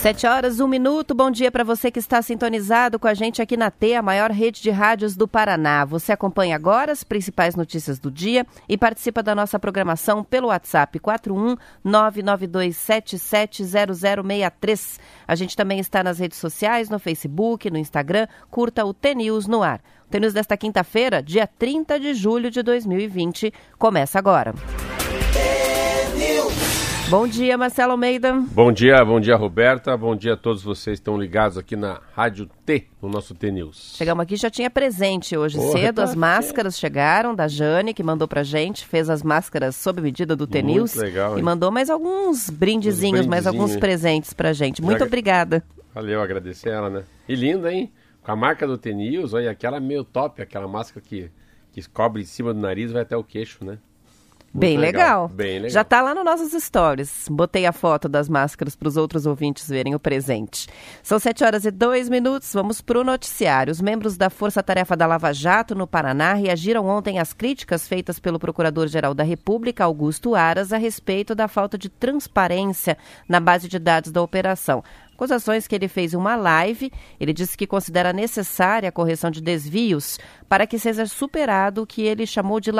Sete horas, um minuto. Bom dia para você que está sintonizado com a gente aqui na T, a maior rede de rádios do Paraná. Você acompanha agora as principais notícias do dia e participa da nossa programação pelo WhatsApp 41 992770063. A gente também está nas redes sociais, no Facebook, no Instagram. Curta o T News no ar. O T News desta quinta-feira, dia 30 de julho de 2020, começa agora. Bom dia, Marcelo Almeida. Bom dia, bom dia, Roberta. Bom dia a todos vocês que estão ligados aqui na Rádio T, no nosso T News. Chegamos aqui já tinha presente hoje Porra, cedo. Tá as máscaras chegaram da Jane, que mandou pra gente, fez as máscaras sob medida do T News. legal. E mandou mais alguns brindezinhos, mais alguns presentes pra gente. Muito já... obrigada. Valeu, agradecer ela, né? E linda, hein? Com a marca do T News, olha, aquela meio top, aquela máscara que, que cobre em cima do nariz vai até o queixo, né? Bem legal. legal. Bem legal. Já está lá no nossos stories. Botei a foto das máscaras para os outros ouvintes verem o presente. São 7 horas e 2 minutos. Vamos para o noticiário. Os membros da Força Tarefa da Lava Jato no Paraná reagiram ontem às críticas feitas pelo Procurador-Geral da República, Augusto Aras, a respeito da falta de transparência na base de dados da operação acusações que ele fez uma live. Ele disse que considera necessária a correção de desvios para que seja superado o que ele chamou de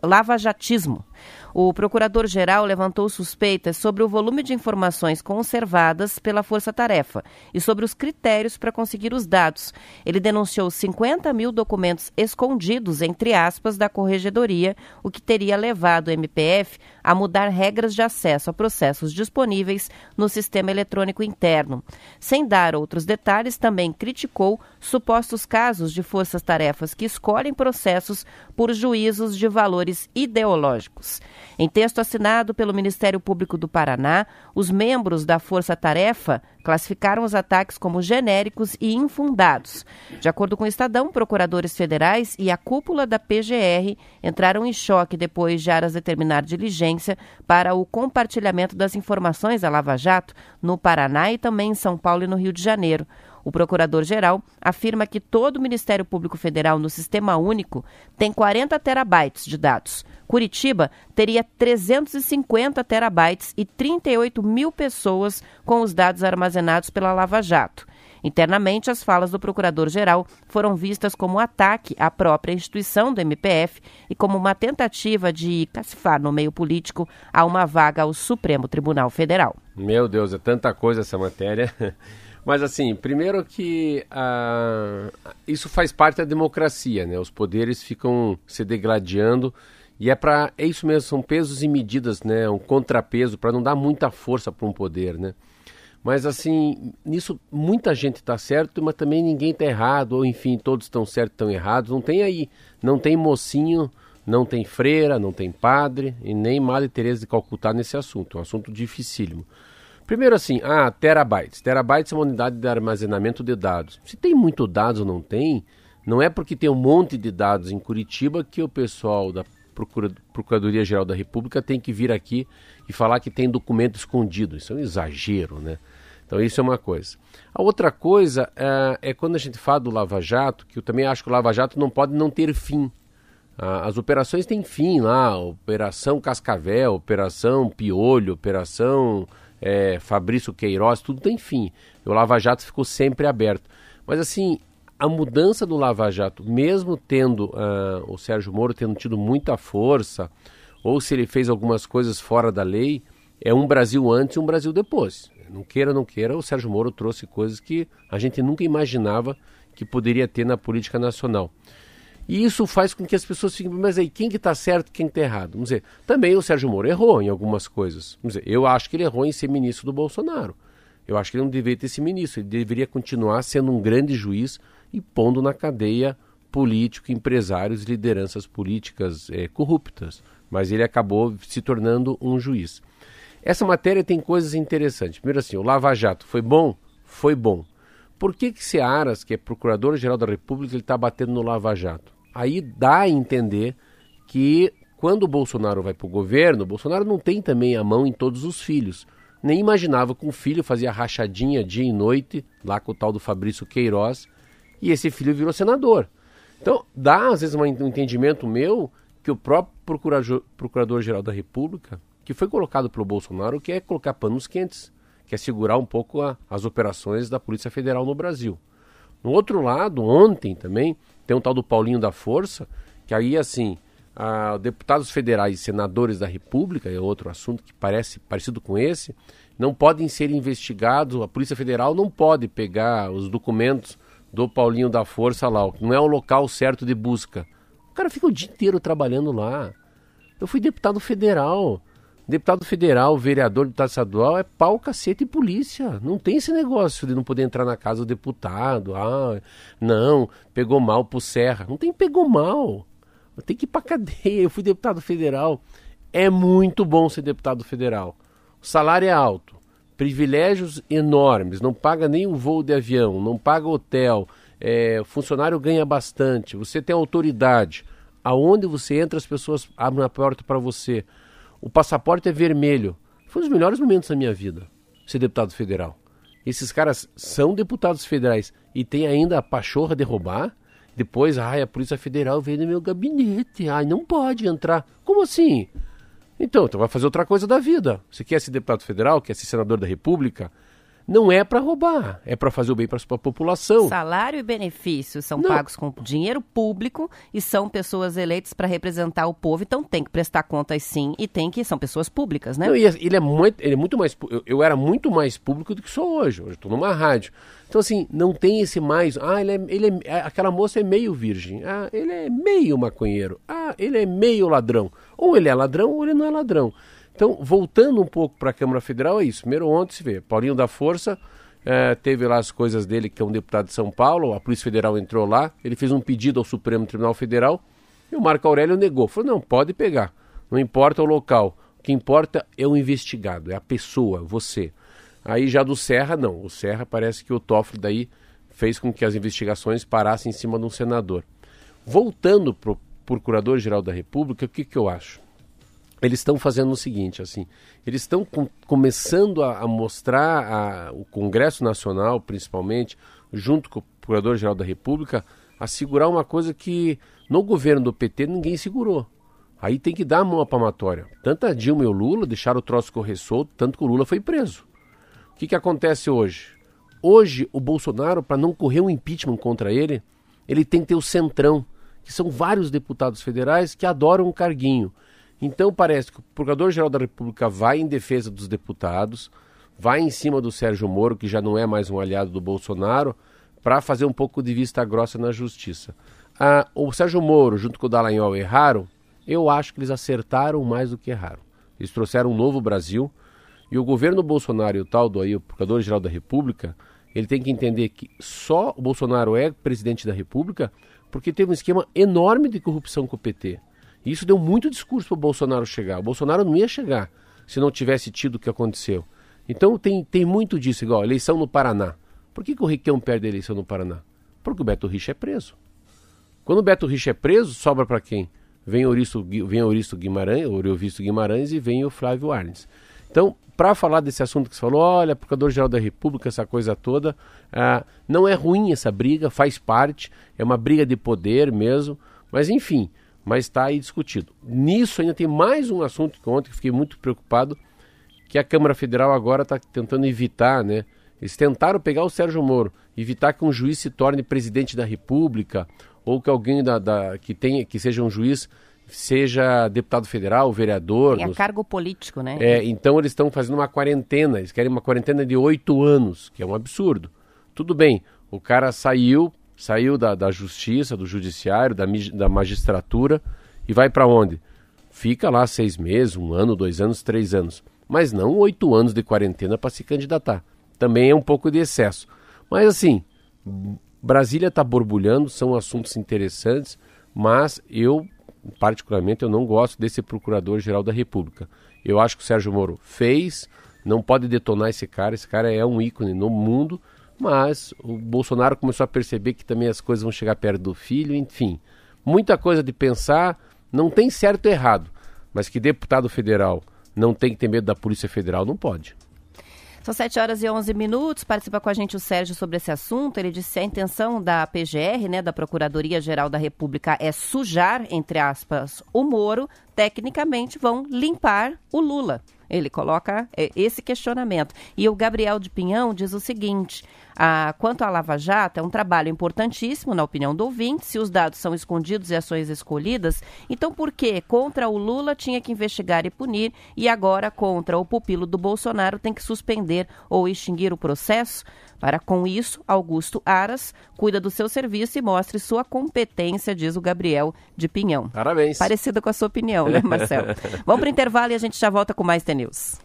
lava-jatismo. O procurador-geral levantou suspeitas sobre o volume de informações conservadas pela Força Tarefa e sobre os critérios para conseguir os dados. Ele denunciou 50 mil documentos escondidos, entre aspas, da Corregedoria, o que teria levado o MPF a mudar regras de acesso a processos disponíveis no sistema eletrônico interno. Sem dar outros detalhes, também criticou supostos casos de forças-tarefas que escolhem processos por juízos de valores ideológicos. Em texto assinado pelo Ministério Público do Paraná, os membros da Força Tarefa classificaram os ataques como genéricos e infundados. De acordo com o Estadão, procuradores federais e a cúpula da PGR entraram em choque depois de Aras determinar diligência para o compartilhamento das informações da Lava Jato no Paraná e também em São Paulo e no Rio de Janeiro. O procurador-geral afirma que todo o Ministério Público Federal no Sistema Único tem 40 terabytes de dados. Curitiba teria 350 terabytes e 38 mil pessoas com os dados armazenados pela Lava Jato. Internamente, as falas do procurador-geral foram vistas como um ataque à própria instituição do MPF e como uma tentativa de cacifar no meio político a uma vaga ao Supremo Tribunal Federal. Meu Deus, é tanta coisa essa matéria. Mas assim, primeiro que uh, isso faz parte da democracia, né? Os poderes ficam se degladiando e é para é isso mesmo, são pesos e medidas, né? Um contrapeso para não dar muita força para um poder, né? Mas assim, nisso muita gente está certo, mas também ninguém está errado, ou enfim, todos estão certos, estão errados. Não tem aí, não tem mocinho, não tem freira, não tem padre e nem Madre Teresa de Calcutá nesse assunto. É um assunto dificílimo. Primeiro assim, ah, terabytes. Terabytes é uma unidade de armazenamento de dados. Se tem muito dados ou não tem, não é porque tem um monte de dados em Curitiba que o pessoal da Procuradoria Geral da República tem que vir aqui e falar que tem documento escondido. Isso é um exagero, né? Então isso é uma coisa. A outra coisa é, é quando a gente fala do Lava Jato, que eu também acho que o Lava Jato não pode não ter fim. Ah, as operações têm fim lá, Operação Cascavel, Operação Piolho, Operação é, Fabrício Queiroz, tudo tem fim. O Lava Jato ficou sempre aberto. Mas assim, a mudança do Lava Jato, mesmo tendo uh, o Sérgio Moro tendo tido muita força, ou se ele fez algumas coisas fora da lei, é um Brasil antes e um Brasil depois. Não queira, não queira, o Sérgio Moro trouxe coisas que a gente nunca imaginava que poderia ter na política nacional. E isso faz com que as pessoas fiquem, mas aí, quem que está certo quem está errado? Vamos dizer, também o Sérgio Moro errou em algumas coisas. Vamos dizer, eu acho que ele errou em ser ministro do Bolsonaro. Eu acho que ele não deveria ter esse ministro, ele deveria continuar sendo um grande juiz e pondo na cadeia político, empresários, lideranças políticas é, corruptas. Mas ele acabou se tornando um juiz. essa matéria tem coisas interessantes. Primeiro assim, o Lava Jato foi bom? Foi bom. Por que que Searas, que é Procurador-Geral da República, ele está batendo no Lava Jato? Aí dá a entender que quando o Bolsonaro vai para o governo, o Bolsonaro não tem também a mão em todos os filhos. Nem imaginava que um filho fazia rachadinha dia e noite, lá com o tal do Fabrício Queiroz, e esse filho virou senador. Então, dá às vezes um entendimento meu que o próprio Procurador-Geral da República, que foi colocado pelo Bolsonaro, quer colocar panos quentes, quer segurar um pouco a, as operações da Polícia Federal no Brasil. No outro lado, ontem também, tem um tal do Paulinho da Força, que aí, assim, a, deputados federais e senadores da República, é outro assunto que parece parecido com esse, não podem ser investigados, a Polícia Federal não pode pegar os documentos do Paulinho da Força lá, não é o local certo de busca. O cara fica o dia inteiro trabalhando lá. Eu fui deputado federal. Deputado federal, vereador, deputado estadual é pau, cacete e polícia. Não tem esse negócio de não poder entrar na casa do deputado. Ah, não, pegou mal pro Serra. Não tem pegou mal. Tem que ir pra cadeia. Eu fui deputado federal. É muito bom ser deputado federal. O salário é alto privilégios enormes, não paga nem o voo de avião, não paga hotel, é, funcionário ganha bastante, você tem autoridade. Aonde você entra, as pessoas abrem a porta para você. O passaporte é vermelho. Foi um dos melhores momentos da minha vida, ser deputado federal. Esses caras são deputados federais e tem ainda a pachorra de roubar. Depois, ai, a Polícia Federal veio no meu gabinete. Ai, não pode entrar. Como assim? Então, então vai fazer outra coisa da vida. Você quer ser deputado federal, quer ser senador da República? Não é para roubar, é para fazer o bem para a população. Salário e benefícios são não. pagos com dinheiro público e são pessoas eleitas para representar o povo, então tem que prestar contas sim e tem que são pessoas públicas, né? Não, ele é muito, ele é muito mais eu, eu era muito mais público do que sou hoje. Hoje estou numa rádio. Então, assim, não tem esse mais. Ah, ele é, ele é, aquela moça é meio virgem. Ah, ele é meio maconheiro. Ah, ele é meio ladrão. Ou ele é ladrão ou ele não é ladrão. Então, voltando um pouco para a Câmara Federal, é isso. Primeiro, ontem se vê. Paulinho da Força é, teve lá as coisas dele, que é um deputado de São Paulo. A Polícia Federal entrou lá. Ele fez um pedido ao Supremo Tribunal Federal. E o Marco Aurélio negou. Falou: não, pode pegar. Não importa o local. O que importa é o investigado, é a pessoa, você. Aí já do Serra, não. O Serra parece que o Toffoli daí fez com que as investigações parassem em cima de um senador. Voltando para o Procurador-Geral da República, o que, que eu acho? Eles estão fazendo o seguinte, assim, eles estão com, começando a, a mostrar a, o Congresso Nacional, principalmente, junto com o Procurador-Geral da República, a segurar uma coisa que no governo do PT ninguém segurou. Aí tem que dar a mão à palmatória. Tanto a Dilma e o Lula deixaram o troço correr solto, tanto que o Lula foi preso que, que acontece hoje? Hoje, o Bolsonaro, para não correr um impeachment contra ele, ele tem que ter o centrão, que são vários deputados federais que adoram um carguinho. Então parece que o Procurador-Geral da República vai em defesa dos deputados, vai em cima do Sérgio Moro, que já não é mais um aliado do Bolsonaro, para fazer um pouco de vista grossa na justiça. Ah, o Sérgio Moro, junto com o Dallagnol, erraram? Eu acho que eles acertaram mais do que erraram. Eles trouxeram um novo Brasil, e o governo Bolsonaro e o tal do aí, o Procurador-Geral da República, ele tem que entender que só o Bolsonaro é presidente da República porque teve um esquema enorme de corrupção com o PT. Isso deu muito discurso para o Bolsonaro chegar. O Bolsonaro não ia chegar se não tivesse tido o que aconteceu. Então tem, tem muito disso, igual eleição no Paraná. Por que, que o Riquelme perde a eleição no Paraná? Porque o Beto Richa é preso. Quando o Beto Richa é preso, sobra para quem? Vem o vem Ouriço Guimarães, o Ouriço Guimarães e vem o Flávio Arnes. Então, para falar desse assunto que você falou, olha, Procurador-Geral da República, essa coisa toda, ah, não é ruim essa briga, faz parte, é uma briga de poder mesmo, mas enfim, mas está aí discutido. Nisso ainda tem mais um assunto que ontem eu fiquei muito preocupado, que a Câmara Federal agora está tentando evitar, né? Eles tentaram pegar o Sérgio Moro, evitar que um juiz se torne presidente da República, ou que alguém da, da que tenha, que seja um juiz seja deputado federal, vereador. É nos... cargo político, né? É, então eles estão fazendo uma quarentena, eles querem uma quarentena de oito anos, que é um absurdo. Tudo bem, o cara saiu, saiu da, da justiça, do judiciário, da, da magistratura e vai para onde? Fica lá seis meses, um ano, dois anos, três anos. Mas não oito anos de quarentena para se candidatar. Também é um pouco de excesso. Mas assim, Brasília está borbulhando, são assuntos interessantes, mas eu particularmente, eu não gosto desse Procurador-Geral da República. Eu acho que o Sérgio Moro fez, não pode detonar esse cara, esse cara é um ícone no mundo, mas o Bolsonaro começou a perceber que também as coisas vão chegar perto do filho, enfim. Muita coisa de pensar, não tem certo e errado, mas que deputado federal não tem que ter medo da Polícia Federal, não pode. São 7 horas e 11 minutos. Participa com a gente o Sérgio sobre esse assunto. Ele disse que a intenção da PGR, né, da Procuradoria-Geral da República, é sujar, entre aspas, o Moro. Tecnicamente, vão limpar o Lula. Ele coloca é, esse questionamento. E o Gabriel de Pinhão diz o seguinte: ah, quanto à Lava Jato, é um trabalho importantíssimo, na opinião do ouvinte, se os dados são escondidos e ações escolhidas. Então, por que contra o Lula tinha que investigar e punir e agora contra o pupilo do Bolsonaro tem que suspender ou extinguir o processo? Para com isso, Augusto Aras cuida do seu serviço e mostre sua competência, diz o Gabriel de Pinhão. Parabéns. Parecida com a sua opinião, né, Marcelo? Vamos para o intervalo e a gente já volta com mais TNews.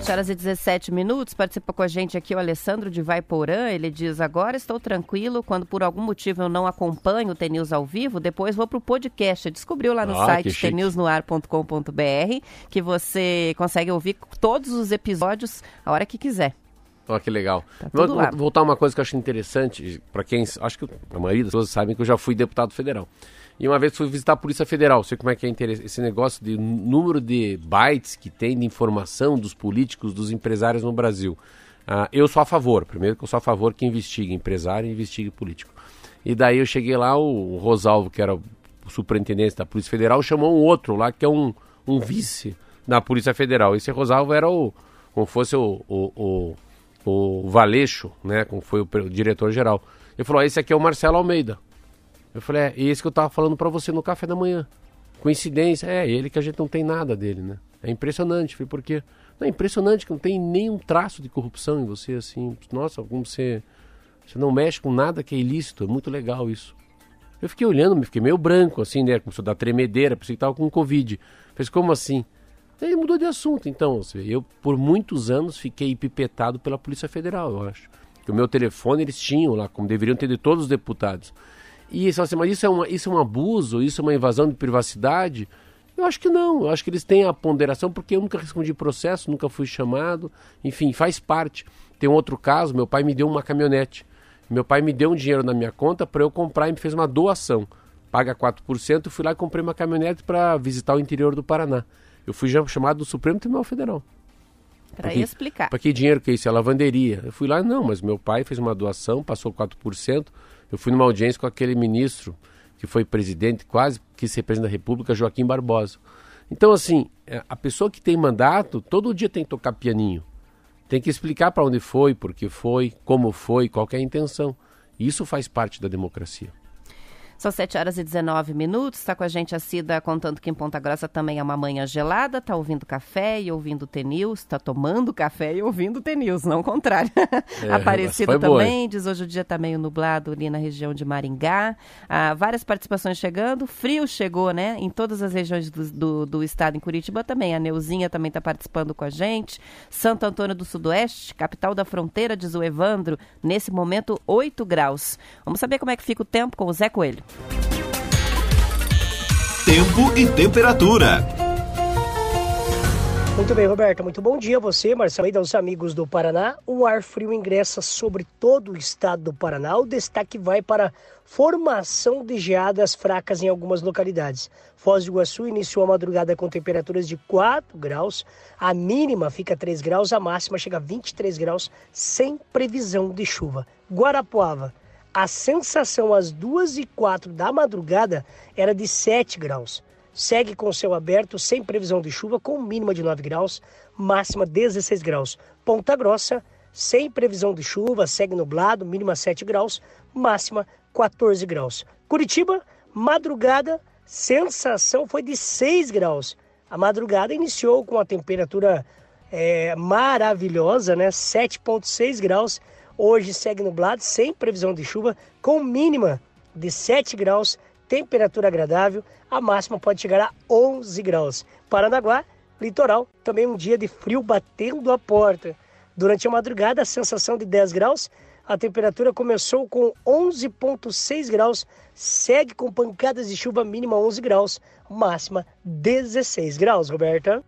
7 horas e 17 minutos. Participa com a gente aqui o Alessandro de Vaiporã. Ele diz: Agora estou tranquilo. Quando por algum motivo eu não acompanho o TNews ao vivo, depois vou para o podcast. Descobriu lá no ah, site tnewsnoar.com.br que você consegue ouvir todos os episódios a hora que quiser. Olha que legal. Tá vou, vou voltar uma coisa que eu acho interessante, para quem. Acho que a maioria das pessoas sabem que eu já fui deputado federal. E uma vez fui visitar a Polícia Federal, sei como é que é esse negócio de número de bytes que tem de informação dos políticos, dos empresários no Brasil. Uh, eu sou a favor, primeiro que eu sou a favor que investigue empresário e investigue político. E daí eu cheguei lá, o Rosalvo, que era o superintendente da Polícia Federal, chamou um outro lá, que é um, um vice da Polícia Federal. Esse Rosalvo era o, como fosse o, o, o, o Valeixo, né, como foi o, o diretor-geral. Ele falou, ah, esse aqui é o Marcelo Almeida. Eu falei, é esse que eu tava falando para você no café da manhã. Coincidência, é ele que a gente não tem nada dele, né? É impressionante, falei, por quê? Não, é impressionante que não tem nenhum traço de corrupção em você, assim. Nossa, como você, você não mexe com nada que é ilícito, é muito legal isso. Eu fiquei olhando, fiquei meio branco, assim, né? Começou a dar tremedeira, pensei que tava com Covid. Fez como assim? Aí mudou de assunto, então. Eu, por muitos anos, fiquei pipetado pela Polícia Federal, eu acho. Que o meu telefone eles tinham lá, como deveriam ter de todos os deputados. E você assim, mas isso é, uma, isso é um abuso, isso é uma invasão de privacidade? Eu acho que não, eu acho que eles têm a ponderação, porque eu nunca respondi processo, nunca fui chamado, enfim, faz parte. Tem um outro caso, meu pai me deu uma caminhonete. Meu pai me deu um dinheiro na minha conta para eu comprar e me fez uma doação. Paga 4%, fui lá e comprei uma caminhonete para visitar o interior do Paraná. Eu fui já chamado do Supremo Tribunal Federal. Para explicar. Para que dinheiro que é isso? É lavanderia. Eu fui lá, não, mas meu pai fez uma doação, passou 4%, eu fui numa audiência com aquele ministro que foi presidente, quase que se representa a República, Joaquim Barbosa. Então, assim, é, a pessoa que tem mandato, todo dia tem que tocar pianinho. Tem que explicar para onde foi, por que foi, como foi, qual é a intenção. Isso faz parte da democracia. São 7 horas e 19 minutos. Está com a gente a Cida contando que em Ponta Grossa também é uma manhã gelada. Está ouvindo café e ouvindo T-News. Está tomando café e ouvindo T-News, não o contrário. É, Aparecida também, boa. diz hoje o dia está meio nublado ali na região de Maringá. Ah, várias participações chegando. Frio chegou, né? Em todas as regiões do, do, do estado, em Curitiba também. A Neuzinha também está participando com a gente. Santo Antônio do Sudoeste, capital da fronteira, diz o Evandro. Nesse momento, 8 graus. Vamos saber como é que fica o tempo com o Zé Coelho. Tempo e temperatura. Muito bem, Roberta. Muito bom dia a você, Marcelo, e aos amigos do Paraná. O ar frio ingressa sobre todo o estado do Paraná. O destaque vai para formação de geadas fracas em algumas localidades. Foz do Iguaçu iniciou a madrugada com temperaturas de 4 graus. A mínima fica 3 graus, a máxima chega a 23 graus, sem previsão de chuva. Guarapuava a sensação às duas e quatro da madrugada era de 7 graus. Segue com céu aberto, sem previsão de chuva, com mínima de 9 graus, máxima 16 graus. Ponta Grossa, sem previsão de chuva, segue nublado, mínima 7 graus, máxima 14 graus. Curitiba, madrugada, sensação foi de 6 graus. A madrugada iniciou com a temperatura é, maravilhosa, né? 7,6 graus Hoje segue nublado, sem previsão de chuva, com mínima de 7 graus, temperatura agradável. A máxima pode chegar a 11 graus. Paranaguá, litoral. Também um dia de frio batendo a porta. Durante a madrugada, a sensação de 10 graus. A temperatura começou com 11,6 graus, segue com pancadas de chuva mínima 11 graus, máxima 16 graus, Roberta.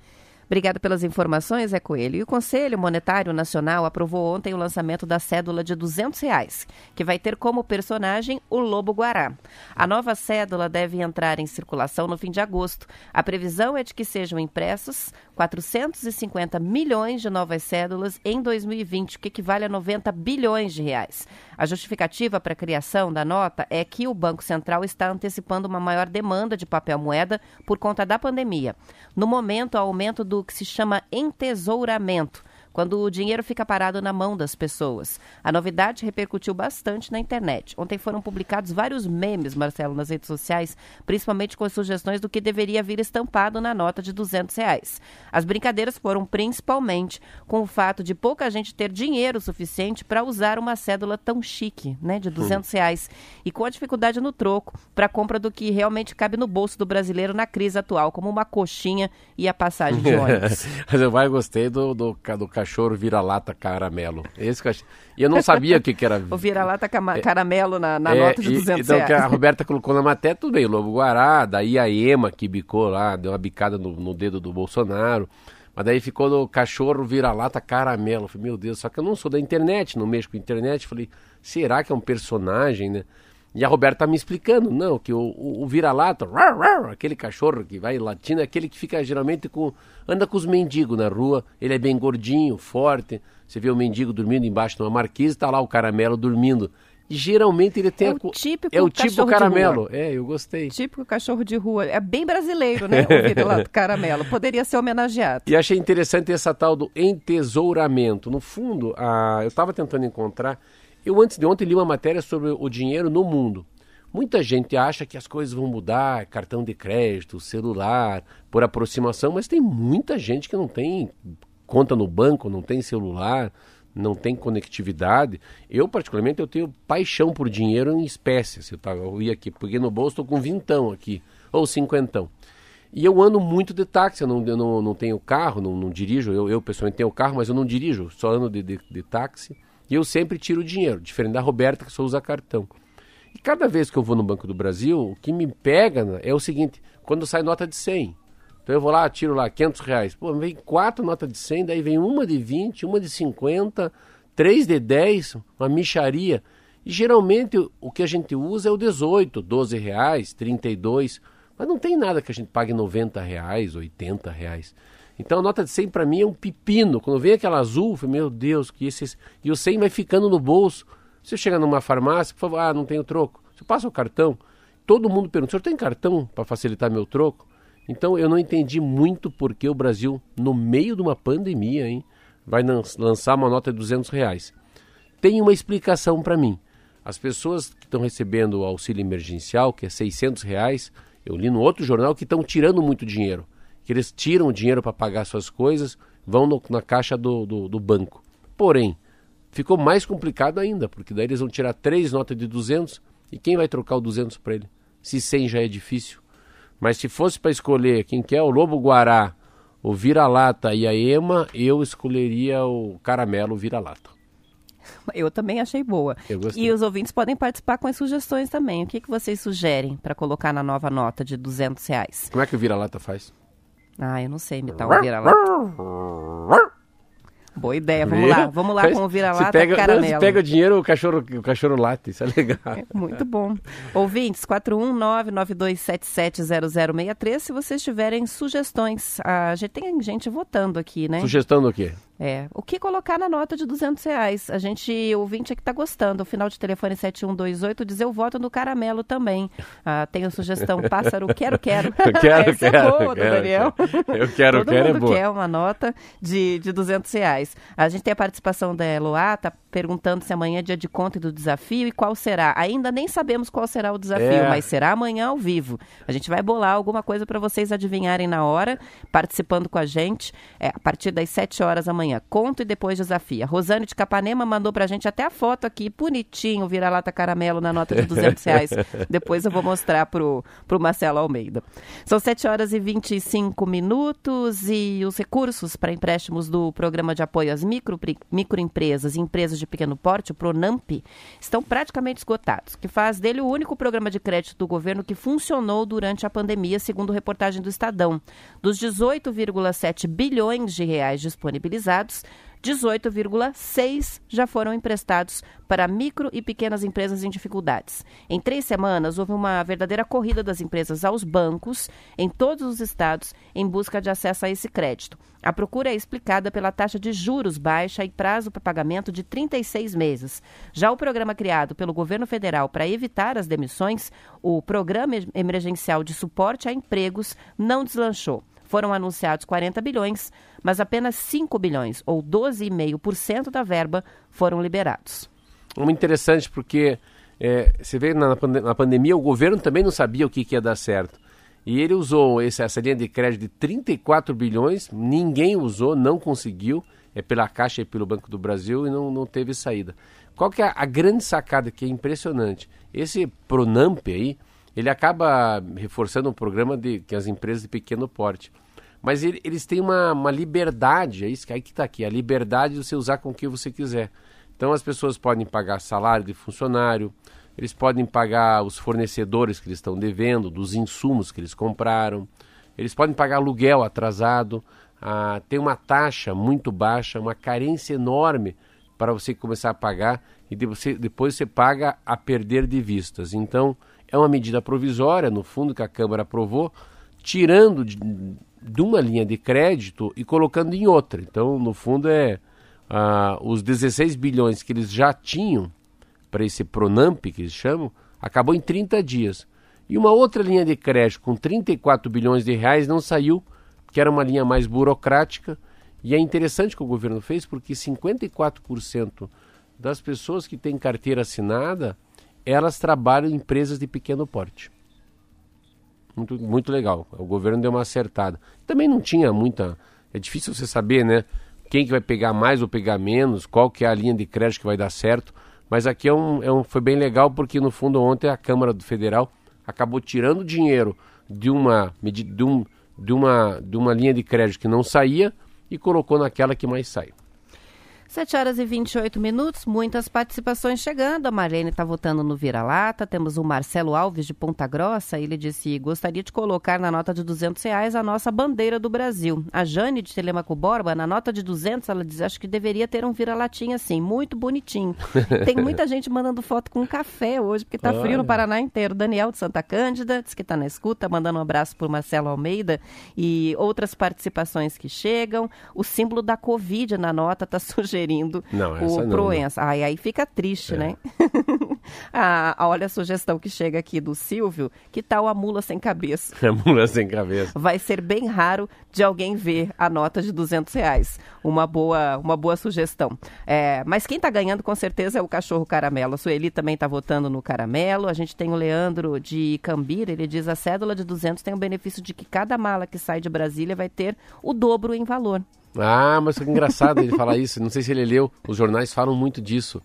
Obrigada pelas informações, é Coelho. E o Conselho Monetário Nacional aprovou ontem o lançamento da cédula de 200 reais, que vai ter como personagem o Lobo Guará. A nova cédula deve entrar em circulação no fim de agosto. A previsão é de que sejam impressos 450 milhões de novas cédulas em 2020, o que equivale a 90 bilhões de reais. A justificativa para a criação da nota é que o Banco Central está antecipando uma maior demanda de papel moeda por conta da pandemia. No momento, o aumento do que se chama entesouramento, quando o dinheiro fica parado na mão das pessoas. A novidade repercutiu bastante na internet. Ontem foram publicados vários memes, Marcelo, nas redes sociais, principalmente com sugestões do que deveria vir estampado na nota de 200 reais. As brincadeiras foram principalmente com o fato de pouca gente ter dinheiro suficiente para usar uma cédula tão chique, né, de 200 reais, e com a dificuldade no troco para a compra do que realmente cabe no bolso do brasileiro na crise atual, como uma coxinha e a passagem de ônibus. Mas eu mais gostei do, do, do cachorro vira-lata caramelo. Esse cachorro... E eu não sabia o que, que era. o vira-lata caramelo na, na é, nota de 200 e, então, reais. que a Roberta colocou na matéria, tudo bem, o Lobo Guará, daí a Ema que bicou lá, deu uma bicada no, no dedo do Bolsonaro. Mas daí ficou no cachorro vira-lata caramelo. Eu falei, meu Deus, só que eu não sou da internet, não mexo com internet. Eu falei, será que é um personagem, né? E a Roberta tá me explicando, não, que o, o, o vira-lata, aquele cachorro que vai latindo, é aquele que fica geralmente com. anda com os mendigos na rua, ele é bem gordinho, forte. Você vê o mendigo dormindo embaixo de uma marquise, está lá o caramelo dormindo. E geralmente ele tem é a... o típico é o tipo caramelo. É, eu gostei. Típico cachorro de rua. É bem brasileiro, né? O vira-lata caramelo. Poderia ser homenageado. E achei interessante essa tal do entesouramento. No fundo, a... eu estava tentando encontrar eu antes de ontem li uma matéria sobre o dinheiro no mundo. Muita gente acha que as coisas vão mudar, cartão de crédito, celular, por aproximação, mas tem muita gente que não tem conta no banco, não tem celular, não tem conectividade. Eu, particularmente, eu tenho paixão por dinheiro em espécies. Eu, tava, eu ia aqui, peguei no bolso, estou com vintão aqui, ou cinquentão. E eu ando muito de táxi, eu não, eu não, não tenho carro, não, não dirijo. Eu, eu, pessoalmente, tenho carro, mas eu não dirijo, só ando de, de, de táxi. E eu sempre tiro o dinheiro, diferente da Roberta, que só usa cartão. E cada vez que eu vou no Banco do Brasil, o que me pega né, é o seguinte: quando sai nota de 100. Então eu vou lá, tiro lá 500 reais. Pô, vem quatro notas de 100, daí vem uma de 20, uma de 50, três de 10, uma micharia. E geralmente o que a gente usa é o 18, 12 reais, 32. Mas não tem nada que a gente pague 90 reais, 80 reais. Então a nota de 100 para mim é um pepino. Quando vem aquela azul, eu falo, meu Deus, que esse... E o 100 vai ficando no bolso. Você chega numa farmácia, por favor, ah, não tenho troco. Você passa o cartão. Todo mundo pergunta, o senhor tem cartão para facilitar meu troco? Então eu não entendi muito porque o Brasil, no meio de uma pandemia, hein, vai lançar uma nota de 200 reais. Tem uma explicação para mim. As pessoas que estão recebendo o auxílio emergencial, que é 600 reais, eu li no outro jornal que estão tirando muito dinheiro que eles tiram o dinheiro para pagar suas coisas, vão no, na caixa do, do, do, banco. Porém, ficou mais complicado ainda, porque daí eles vão tirar três notas de 200 e quem vai trocar o 200 para ele? Se 100 já é difícil. Mas se fosse para escolher quem quer o Lobo Guará, o Vira-Lata e a Ema, eu escolheria o Caramelo Vira-Lata. Eu também achei boa. E os ouvintes podem participar com as sugestões também. O que, que vocês sugerem para colocar na nova nota de 200 reais? Como é que o Vira-Lata faz? Ah, eu não sei imitar o vira-lata. Boa ideia, vamos lá, vamos lá com o vira-lata pega, caramelo. Pega o dinheiro, o cachorro, o cachorro late, isso é legal. É, muito bom. Ouvintes, 419-9277-0063, se vocês tiverem sugestões. A gente tem gente votando aqui, né? Sugestão do quê? É, o que colocar na nota de 200 reais? A gente, o ouvinte aqui está gostando. O final de telefone 7128 diz eu voto no caramelo também. Ah, tenho sugestão, pássaro, quero, quero. Eu quero, Essa quero, é boa, quero, Daniel. Eu quero, Todo quero mundo é boa. quer uma nota de, de 200 reais. A gente tem a participação da Eloá, tá perguntando se amanhã é dia de conta e do desafio e qual será. Ainda nem sabemos qual será o desafio, é. mas será amanhã ao vivo. A gente vai bolar alguma coisa para vocês adivinharem na hora, participando com a gente, é, a partir das 7 horas da manhã. Conto e depois desafio. A Rosane de Capanema mandou para a gente até a foto aqui, bonitinho, vira-lata caramelo na nota de 200 reais. depois eu vou mostrar pro, pro Marcelo Almeida. São 7 horas e 25 minutos e os recursos para empréstimos do Programa de Apoio às micro, Microempresas e Empresas de Pequeno Porte, o PRONAMP, estão praticamente esgotados, que faz dele o único programa de crédito do governo que funcionou durante a pandemia, segundo reportagem do Estadão. Dos 18,7 bilhões de reais disponibilizados, 18,6 já foram emprestados para micro e pequenas empresas em dificuldades. Em três semanas, houve uma verdadeira corrida das empresas aos bancos em todos os estados em busca de acesso a esse crédito. A procura é explicada pela taxa de juros baixa e prazo para pagamento de 36 meses. Já o programa criado pelo governo federal para evitar as demissões, o Programa Emergencial de Suporte a Empregos, não deslanchou. Foram anunciados 40 bilhões, mas apenas 5 bilhões, ou 12,5% da verba, foram liberados. Muito interessante, porque é, você vê na, na, pandemia o governo também não sabia o que, que ia dar certo. E ele usou esse, essa linha de crédito de 34 bilhões, ninguém usou, não conseguiu, é pela Caixa e pelo Banco do Brasil e não, não teve saída. Qual que é a grande sacada que é impressionante? Esse Pronamp aí, ele acaba reforçando um programa de que as empresas de pequeno porte. Mas ele, eles têm uma, uma liberdade, é isso que aí que está aqui, a liberdade de você usar com o que você quiser. Então as pessoas podem pagar salário de funcionário, eles podem pagar os fornecedores que eles estão devendo, dos insumos que eles compraram, eles podem pagar aluguel atrasado, ah, tem uma taxa muito baixa, uma carência enorme para você começar a pagar e de você, depois você paga a perder de vistas. Então, é uma medida provisória, no fundo, que a Câmara aprovou, tirando de, de uma linha de crédito e colocando em outra. Então, no fundo, é ah, os 16 bilhões que eles já tinham para esse Pronamp, que eles chamam, acabou em 30 dias. E uma outra linha de crédito com 34 bilhões de reais não saiu, que era uma linha mais burocrática. E é interessante que o governo fez, porque 54% das pessoas que têm carteira assinada elas trabalham em empresas de pequeno porte. Muito, muito legal. O governo deu uma acertada. Também não tinha muita. É difícil você saber, né? Quem que vai pegar mais ou pegar menos, qual que é a linha de crédito que vai dar certo. Mas aqui é um, é um, foi bem legal porque, no fundo, ontem a Câmara do Federal acabou tirando dinheiro de uma, de, um, de, uma, de uma linha de crédito que não saía e colocou naquela que mais sai. 7 horas e 28 minutos, muitas participações chegando. A Marlene está votando no Vira-Lata. Temos o Marcelo Alves de Ponta Grossa. Ele disse: gostaria de colocar na nota de 200 reais a nossa bandeira do Brasil. A Jane de Telemaco Borba, na nota de 200, ela diz: acho que deveria ter um vira-latinha assim, muito bonitinho. Tem muita gente mandando foto com café hoje, porque está frio no Paraná inteiro. Daniel de Santa Cândida diz que está na escuta, mandando um abraço para Marcelo Almeida e outras participações que chegam. O símbolo da Covid na nota está sugerindo sugerindo não, o não, Proença. Ai, aí fica triste, é. né? ah, olha a sugestão que chega aqui do Silvio. Que tal a mula sem cabeça? A mula sem cabeça. Vai ser bem raro de alguém ver a nota de 200 reais. Uma boa, uma boa sugestão. É, mas quem está ganhando com certeza é o cachorro caramelo. A Sueli também está votando no caramelo. A gente tem o Leandro de Cambira. Ele diz a cédula de 200 tem o benefício de que cada mala que sai de Brasília vai ter o dobro em valor. Ah, mas que engraçado ele falar isso. Não sei se ele leu. Os jornais falam muito disso.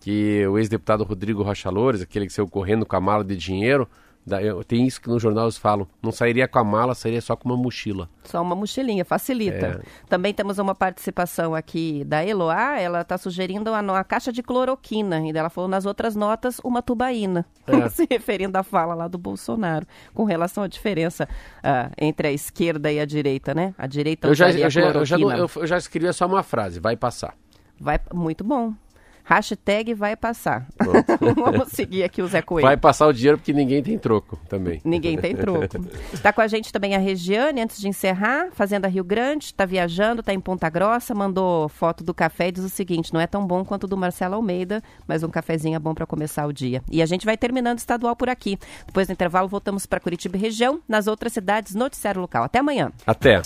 Que o ex-deputado Rodrigo Rocha Loures, aquele que saiu correndo com a mala de dinheiro, tem isso que nos jornais falam. Não sairia com a mala, sairia só com uma mochila. Só uma mochilinha, facilita. É. Também temos uma participação aqui da Eloá, ela está sugerindo a, a, caixa de cloroquina. E ela falou nas outras notas, uma tubaína. É. Se referindo à fala lá do Bolsonaro, com relação à diferença uh, entre a esquerda e a direita, né? A direita eu já, eu já, eu já, eu, eu já escrevi só uma frase, vai passar. Vai, muito bom. Hashtag vai passar. Vamos seguir aqui o Zé Coelho. Vai passar o dinheiro porque ninguém tem troco também. Ninguém tem troco. Está com a gente também a Regiane, antes de encerrar, Fazenda Rio Grande, está viajando, está em Ponta Grossa, mandou foto do café e diz o seguinte, não é tão bom quanto o do Marcelo Almeida, mas um cafezinho é bom para começar o dia. E a gente vai terminando o estadual por aqui. Depois do intervalo voltamos para Curitiba e região, nas outras cidades, noticiário local. Até amanhã. Até.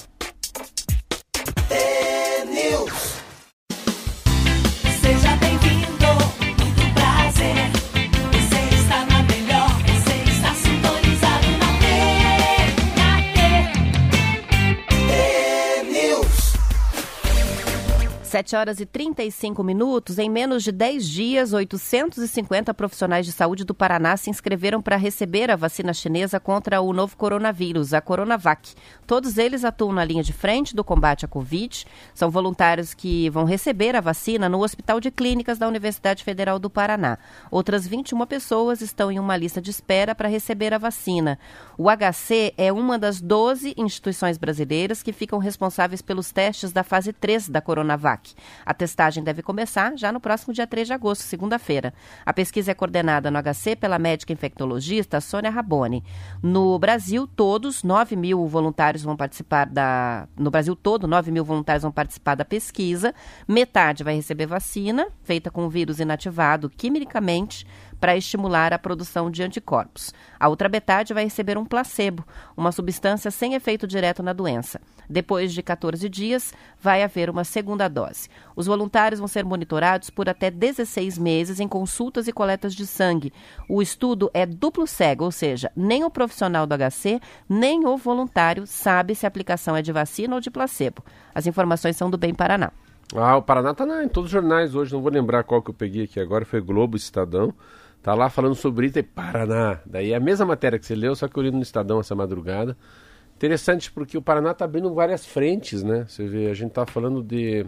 7 horas e 35 minutos. Em menos de 10 dias, 850 profissionais de saúde do Paraná se inscreveram para receber a vacina chinesa contra o novo coronavírus, a Coronavac. Todos eles atuam na linha de frente do combate à Covid. São voluntários que vão receber a vacina no Hospital de Clínicas da Universidade Federal do Paraná. Outras 21 pessoas estão em uma lista de espera para receber a vacina. O HC é uma das 12 instituições brasileiras que ficam responsáveis pelos testes da fase 3 da Coronavac. A testagem deve começar já no próximo dia 3 de agosto, segunda-feira. A pesquisa é coordenada no HC pela médica infectologista Sônia Raboni. No Brasil, todos, 9 mil voluntários vão participar da. No Brasil todo, 9 mil voluntários vão participar da pesquisa. Metade vai receber vacina, feita com o vírus inativado quimicamente para estimular a produção de anticorpos. A outra metade vai receber um placebo, uma substância sem efeito direto na doença. Depois de 14 dias, vai haver uma segunda dose. Os voluntários vão ser monitorados por até 16 meses em consultas e coletas de sangue. O estudo é duplo cego, ou seja, nem o profissional do HC, nem o voluntário sabe se a aplicação é de vacina ou de placebo. As informações são do Bem Paraná. Ah, o Paraná está em todos os jornais hoje, não vou lembrar qual que eu peguei aqui agora, foi Globo Estadão. Tá lá falando sobre Ita e Paraná. Daí é a mesma matéria que você leu, só que eu li no Estadão essa madrugada. Interessante porque o Paraná está abrindo várias frentes, né? Você vê, a gente está falando de.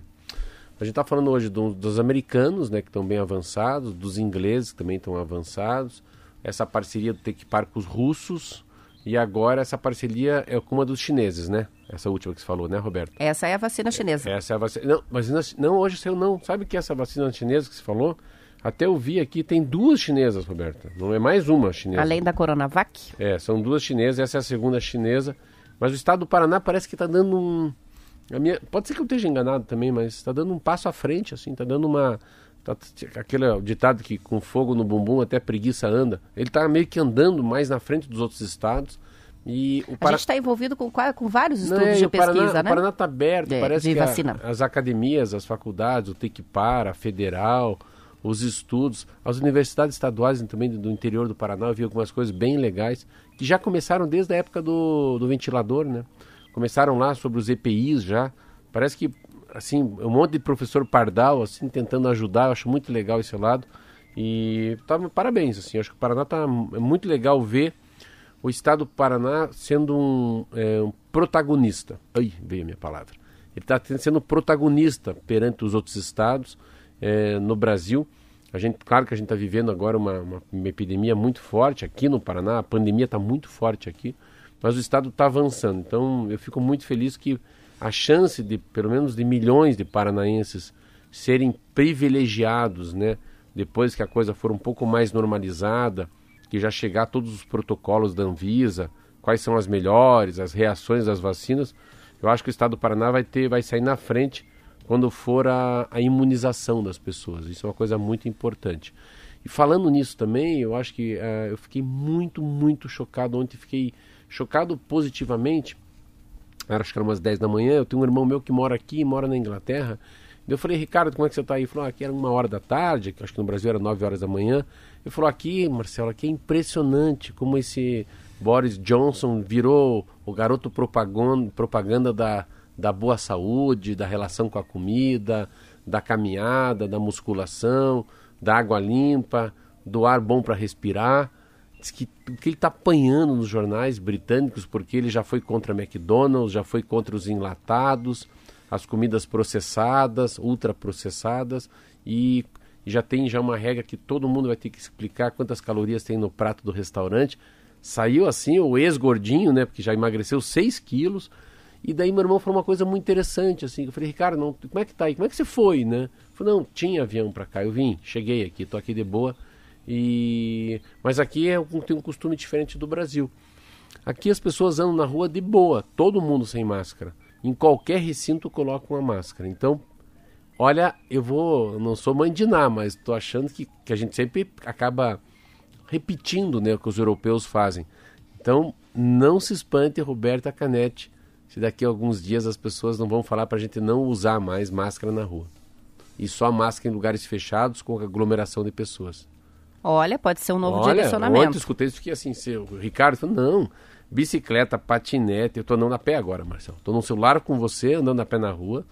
A gente está falando hoje do, dos americanos, né, que estão bem avançados, dos ingleses que também estão avançados, essa parceria do Tequipar com os russos, e agora essa parceria é com uma dos chineses, né? Essa última que você falou, né, Roberto? Essa é a vacina chinesa. Essa é a vacina. Não, mas não, hoje saiu não. Sabe que essa vacina chinesa que você falou? Até eu vi aqui, tem duas chinesas, Roberta. Não é mais uma chinesa. Além da Coronavac? É, são duas chinesas, essa é a segunda chinesa. Mas o estado do Paraná parece que está dando um. Minha, pode ser que eu esteja enganado também, mas está dando um passo à frente, assim, está dando uma. Tá, aquele ditado que com fogo no bumbum até preguiça anda. Ele está meio que andando mais na frente dos outros estados. E o Para... A gente está envolvido com, com vários estudos Não, é, de pesquisa, Paraná, né? O Paraná está aberto, é, parece que a, as academias, as faculdades, o Tequipar, a Federal, os estudos, as universidades estaduais também do interior do Paraná, eu vi algumas coisas bem legais, que já começaram desde a época do, do ventilador, né? Começaram lá sobre os EPIs já. Parece que, assim, um monte de professor pardal, assim, tentando ajudar, eu acho muito legal esse lado. E tá, parabéns, assim, acho que o Paraná tá é muito legal ver o estado do Paraná sendo um, é, um protagonista. Ai, veio a minha palavra. Ele está sendo protagonista perante os outros estados é, no Brasil. A gente, claro que a gente está vivendo agora uma, uma, uma, epidemia muito forte aqui no Paraná, a pandemia está muito forte aqui, mas o Estado está avançando. Então eu fico muito feliz que a chance de, pelo menos de milhões de paranaenses serem privilegiados, né, depois que a coisa for um pouco mais normalizada, que já chegar todos os protocolos da Anvisa, quais são as melhores, as reações das vacinas, eu acho que o Estado do Paraná vai ter, vai sair na frente quando for a, a imunização das pessoas. Isso é uma coisa muito importante. E falando nisso também, eu acho que uh, eu fiquei muito, muito chocado ontem. Fiquei chocado positivamente. Era, acho que era umas 10 da manhã. Eu tenho um irmão meu que mora aqui, mora na Inglaterra. Eu falei, Ricardo, como é que você está aí? Ele falou, ah, aqui era uma hora da tarde, acho que no Brasil era 9 horas da manhã. Ele falou, aqui, Marcelo, aqui é impressionante como esse Boris Johnson virou o garoto propaganda, propaganda da, da boa saúde, da relação com a comida, da caminhada, da musculação, da água limpa, do ar bom para respirar. Diz que o que ele está apanhando nos jornais britânicos, porque ele já foi contra McDonald's, já foi contra os enlatados, as comidas processadas, ultraprocessadas, e já tem já uma regra que todo mundo vai ter que explicar quantas calorias tem no prato do restaurante. Saiu assim o ex-gordinho, né, porque já emagreceu 6 quilos, e daí meu irmão falou uma coisa muito interessante, assim. Eu falei, Ricardo, não, como é que tá aí? Como é que você foi, né? Falei, não, tinha avião para cá. Eu vim, cheguei aqui, tô aqui de boa. E... Mas aqui é, tem um costume diferente do Brasil. Aqui as pessoas andam na rua de boa, todo mundo sem máscara. Em qualquer recinto colocam uma máscara. Então, olha, eu vou, não sou mãe de nada, mas estou achando que, que a gente sempre acaba repetindo né, o que os europeus fazem. Então, não se espante, Roberta Canetti se daqui a alguns dias as pessoas não vão falar para a gente não usar mais máscara na rua. E só máscara em lugares fechados com aglomeração de pessoas. Olha, pode ser um novo Olha, direcionamento. Ontem eu escutei isso, fiquei assim, seu, Ricardo falou, não, bicicleta, patinete, eu estou andando a pé agora, Marcelo. Estou no celular com você, andando a pé na rua,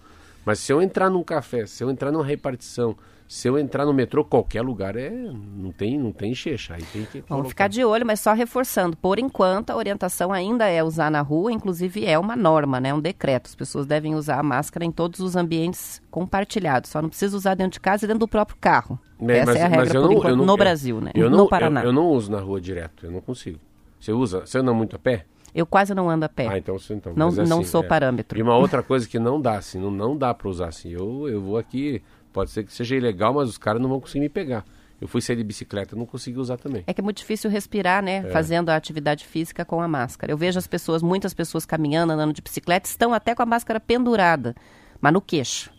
Mas se eu entrar num café, se eu entrar numa repartição, se eu entrar no metrô, qualquer lugar é não tem não tem checha, aí tem que Vamos ficar de olho, mas só reforçando, por enquanto a orientação ainda é usar na rua, inclusive é uma norma, né, um decreto. As pessoas devem usar a máscara em todos os ambientes compartilhados, só não precisa usar dentro de casa e dentro do próprio carro. É, Essa mas, é a regra por não, enquanto, não, no Brasil, né? Eu não, no Paraná. Eu, eu, não uso na rua direto, eu não consigo. Você usa? Você anda muito a pé? Eu quase não ando a pé. Ah, então então. Não, assim, não sou é. parâmetro. E uma outra coisa que não dá, assim, não, não dá para usar assim. Eu, eu vou aqui, pode ser que seja ilegal, mas os caras não vão conseguir me pegar. Eu fui sair de bicicleta, não consegui usar também. É que é muito difícil respirar, né? É. Fazendo a atividade física com a máscara. Eu vejo as pessoas, muitas pessoas caminhando, andando de bicicleta, estão até com a máscara pendurada, mas no queixo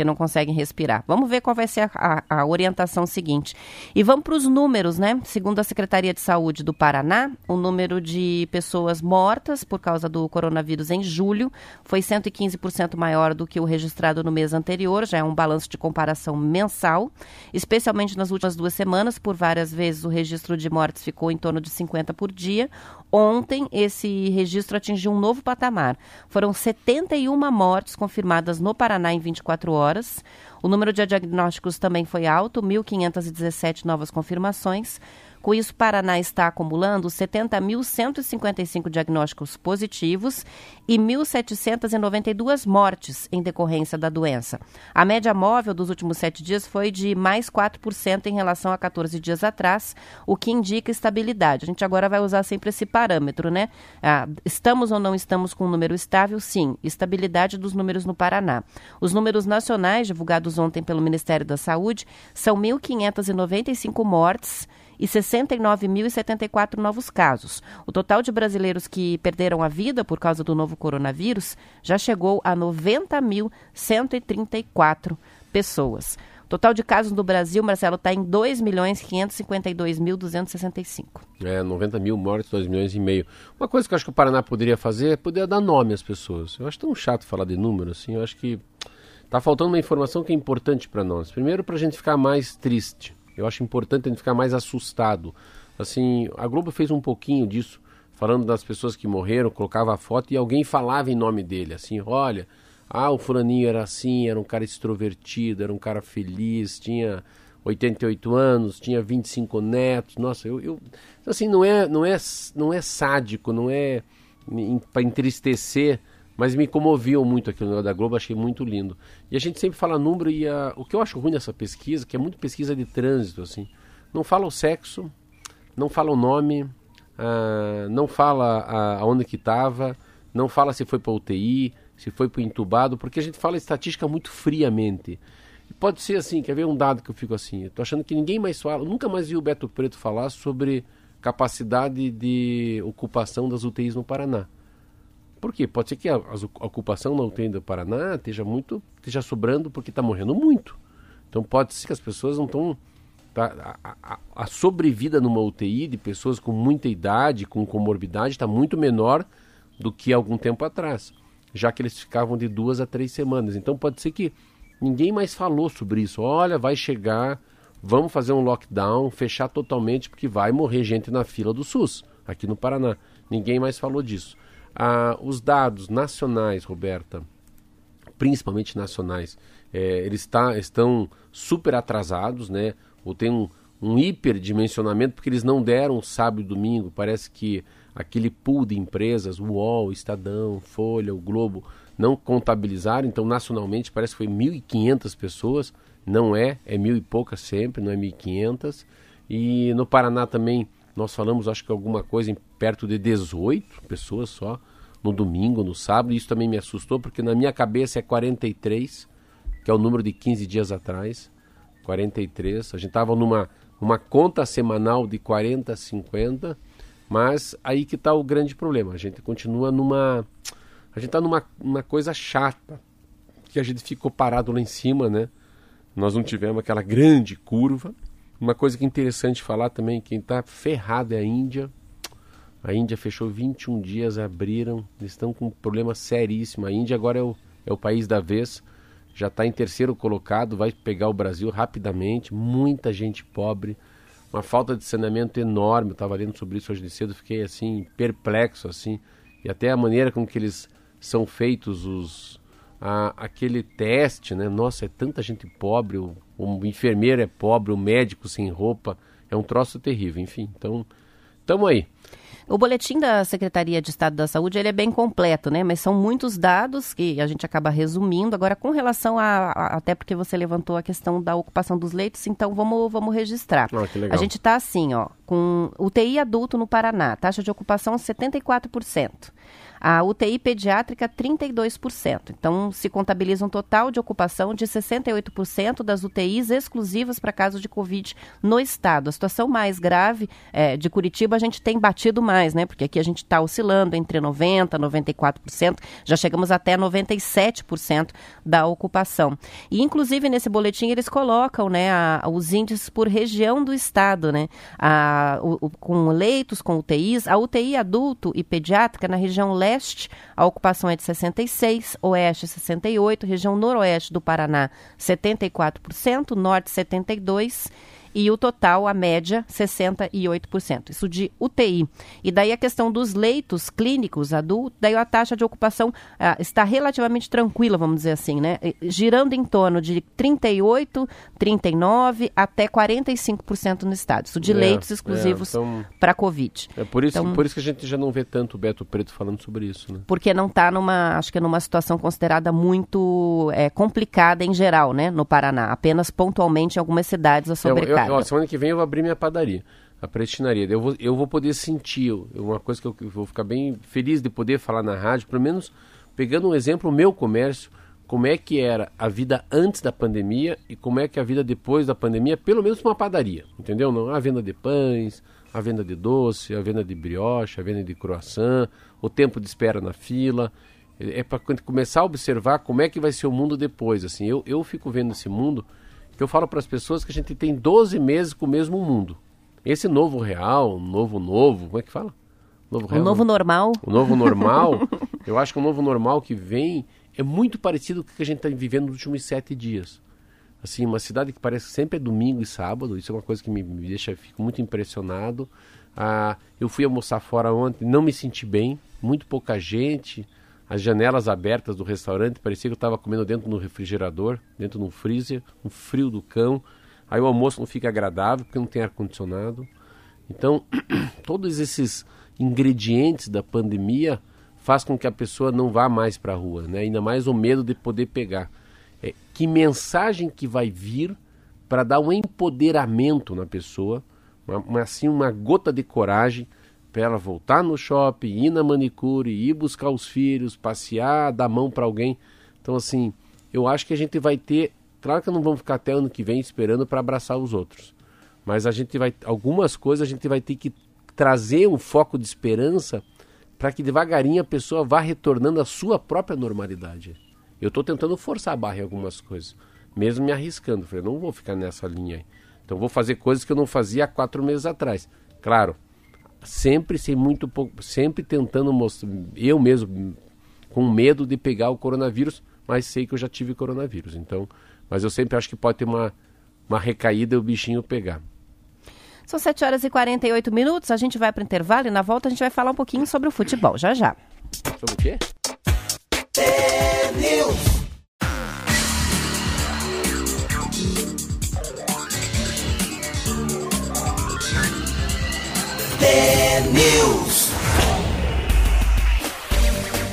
porque não conseguem respirar. Vamos ver qual vai ser a, a, a orientação seguinte. E vamos para os números, né? Segundo a Secretaria de Saúde do Paraná, o número de pessoas mortas por causa do coronavírus em julho foi 115% maior do que o registrado no mês anterior, já é um balanço de comparação mensal, especialmente nas últimas duas semanas, por várias vezes o registro de mortes ficou em torno de 50 por dia. Ontem, esse registro atingiu um novo patamar. Foram 71 mortes confirmadas no Paraná em 24 horas. O número de diagnósticos também foi alto, 1.517 novas confirmações. Com isso, Paraná está acumulando 70.155 diagnósticos positivos e 1.792 mortes em decorrência da doença. A média móvel dos últimos sete dias foi de mais 4% em relação a 14 dias atrás, o que indica estabilidade. A gente agora vai usar sempre esse parâmetro, né? Ah, estamos ou não estamos com um número estável? Sim, estabilidade dos números no Paraná. Os números nacionais divulgados ontem pelo Ministério da Saúde são 1.595 mortes e 69.074 novos casos. O total de brasileiros que perderam a vida por causa do novo coronavírus já chegou a 90.134 pessoas. O total de casos no Brasil, Marcelo, está em 2.552.265. É, 90 mil mortes, 2 milhões e meio. Uma coisa que eu acho que o Paraná poderia fazer é poder dar nome às pessoas. Eu acho tão chato falar de número, assim. Eu acho que está faltando uma informação que é importante para nós. Primeiro, para a gente ficar mais triste. Eu acho importante a gente ficar mais assustado. Assim, a Globo fez um pouquinho disso, falando das pessoas que morreram, colocava a foto e alguém falava em nome dele, assim, olha, ah, o fulaninho era assim, era um cara extrovertido, era um cara feliz, tinha 88 anos, tinha 25 netos. Nossa, eu, eu assim, não é, não é, não é sádico, não é para entristecer mas me comoviam muito aquilo da Globo, achei muito lindo. E a gente sempre fala número e a, o que eu acho ruim dessa pesquisa, que é muito pesquisa de trânsito, assim, não fala o sexo, não fala o nome, uh, não fala aonde que estava, não fala se foi para UTI, se foi para entubado, porque a gente fala estatística muito friamente. E pode ser assim, quer ver um dado que eu fico assim, tô achando que ninguém mais fala, nunca mais vi o Beto Preto falar sobre capacidade de ocupação das UTIs no Paraná. Por quê? Pode ser que a, a ocupação na UTI do Paraná esteja muito, esteja sobrando porque está morrendo muito. Então pode ser que as pessoas não estão. Tá, a, a, a, sobrevida numa UTI de pessoas com muita idade, com comorbidade, está muito menor do que algum tempo atrás, já que eles ficavam de duas a três semanas. Então pode ser que ninguém mais falou sobre isso. Olha, vai chegar, vamos fazer um lockdown, fechar totalmente, porque vai morrer gente na fila do SUS, aqui no Paraná. Ninguém mais falou disso. Ah, os dados nacionais, Roberta, principalmente nacionais, é, eles tá, estão super atrasados, né? Ou tem um, um hiperdimensionamento, porque eles não deram sábado e domingo. Parece que aquele pool de empresas, o UOL, Estadão, Folha, o Globo, não contabilizaram. Então, nacionalmente, parece que foi 1.500 pessoas. Não é, é mil e poucas sempre, não é 1.500. E no Paraná também nós falamos, acho que alguma coisa em perto de 18 pessoas só no domingo, no sábado. Isso também me assustou, porque na minha cabeça é 43, que é o número de 15 dias atrás. 43. A gente estava numa uma conta semanal de 40, 50, mas aí que está o grande problema. A gente continua numa. A gente está numa uma coisa chata, que a gente ficou parado lá em cima, né? Nós não tivemos aquela grande curva. Uma coisa que é interessante falar também, quem está ferrado é a Índia. A Índia fechou 21 dias, abriram, eles estão com um problema seríssimo. A Índia agora é o, é o país da vez, já está em terceiro colocado, vai pegar o Brasil rapidamente. Muita gente pobre, uma falta de saneamento enorme. Estava lendo sobre isso hoje de cedo, fiquei assim, perplexo assim. E até a maneira com que eles são feitos, os, a, aquele teste, né? Nossa, é tanta gente pobre, o, o enfermeiro é pobre, o médico sem roupa, é um troço terrível, enfim. Então, estamos aí. O boletim da Secretaria de Estado da Saúde ele é bem completo, né? Mas são muitos dados que a gente acaba resumindo. Agora, com relação a, a até porque você levantou a questão da ocupação dos leitos, então vamos, vamos registrar. Ah, a gente está assim, ó, com UTI adulto no Paraná, taxa de ocupação 74%. A UTI pediátrica, 32%. Então, se contabiliza um total de ocupação de 68% das UTIs exclusivas para casos de Covid no estado. A situação mais grave é, de Curitiba, a gente tem batido mais, né? Porque aqui a gente está oscilando entre 90% e 94%, já chegamos até 97% da ocupação. E, inclusive, nesse boletim eles colocam né, a, os índices por região do estado, né? A, o, o, com leitos, com UTIs. A UTI adulto e pediátrica na região leste Leste, a ocupação é de 66%, Oeste 68%, região Noroeste do Paraná 74%, Norte 72% e o total, a média, 68%. Isso de UTI. E daí a questão dos leitos clínicos adultos, daí a taxa de ocupação ah, está relativamente tranquila, vamos dizer assim, né? Girando em torno de 38, 39 até 45% no estado. Isso de é, leitos exclusivos é, então, para Covid. É por isso, então, por isso que a gente já não vê tanto o Beto Preto falando sobre isso, né? Porque não está numa, acho que é numa situação considerada muito é, complicada em geral, né? No Paraná. Apenas pontualmente em algumas cidades a sobrecarga. Eu, ó, semana que vem eu vou abrir minha padaria, a prestinaria. Eu vou, eu vou poder sentir, uma coisa que eu, eu vou ficar bem feliz de poder falar na rádio, pelo menos pegando um exemplo, o meu comércio, como é que era a vida antes da pandemia e como é que é a vida depois da pandemia, pelo menos uma padaria, entendeu? Não a venda de pães, a venda de doce, a venda de brioche, a venda de croissant, o tempo de espera na fila. É, é para começar a observar como é que vai ser o mundo depois. Assim, eu, eu fico vendo esse mundo eu falo para as pessoas que a gente tem 12 meses com o mesmo mundo. Esse novo real, novo novo, como é que fala? Novo real, o novo normal. O novo normal, eu acho que o novo normal que vem é muito parecido com o que a gente está vivendo nos últimos sete dias. Assim, uma cidade que parece que sempre é domingo e sábado, isso é uma coisa que me, me deixa, fico muito impressionado. Ah, eu fui almoçar fora ontem, não me senti bem, muito pouca gente, as janelas abertas do restaurante, parecia que eu estava comendo dentro do refrigerador, dentro do freezer, um frio do cão. Aí o almoço não fica agradável porque não tem ar-condicionado. Então, todos esses ingredientes da pandemia faz com que a pessoa não vá mais para a rua, né? ainda mais o medo de poder pegar. É, que mensagem que vai vir para dar um empoderamento na pessoa, uma, uma, assim, uma gota de coragem para ela voltar no shopping, ir na manicure, ir buscar os filhos, passear, dar mão para alguém. Então, assim, eu acho que a gente vai ter. Claro que não vamos ficar até ano que vem esperando para abraçar os outros. Mas a gente vai. Algumas coisas a gente vai ter que trazer um foco de esperança para que devagarinho a pessoa vá retornando à sua própria normalidade. Eu estou tentando forçar a barra em algumas coisas, mesmo me arriscando. Falei, não vou ficar nessa linha aí. Então vou fazer coisas que eu não fazia há quatro meses atrás. Claro, sempre sem muito pouco, sempre tentando mostrar, eu mesmo com medo de pegar o coronavírus, mas sei que eu já tive coronavírus. Então, mas eu sempre acho que pode ter uma, uma recaída e o bichinho pegar. São 7 horas e 48 minutos, a gente vai para o intervalo e na volta a gente vai falar um pouquinho sobre o futebol, já já. Sobre o quê? News.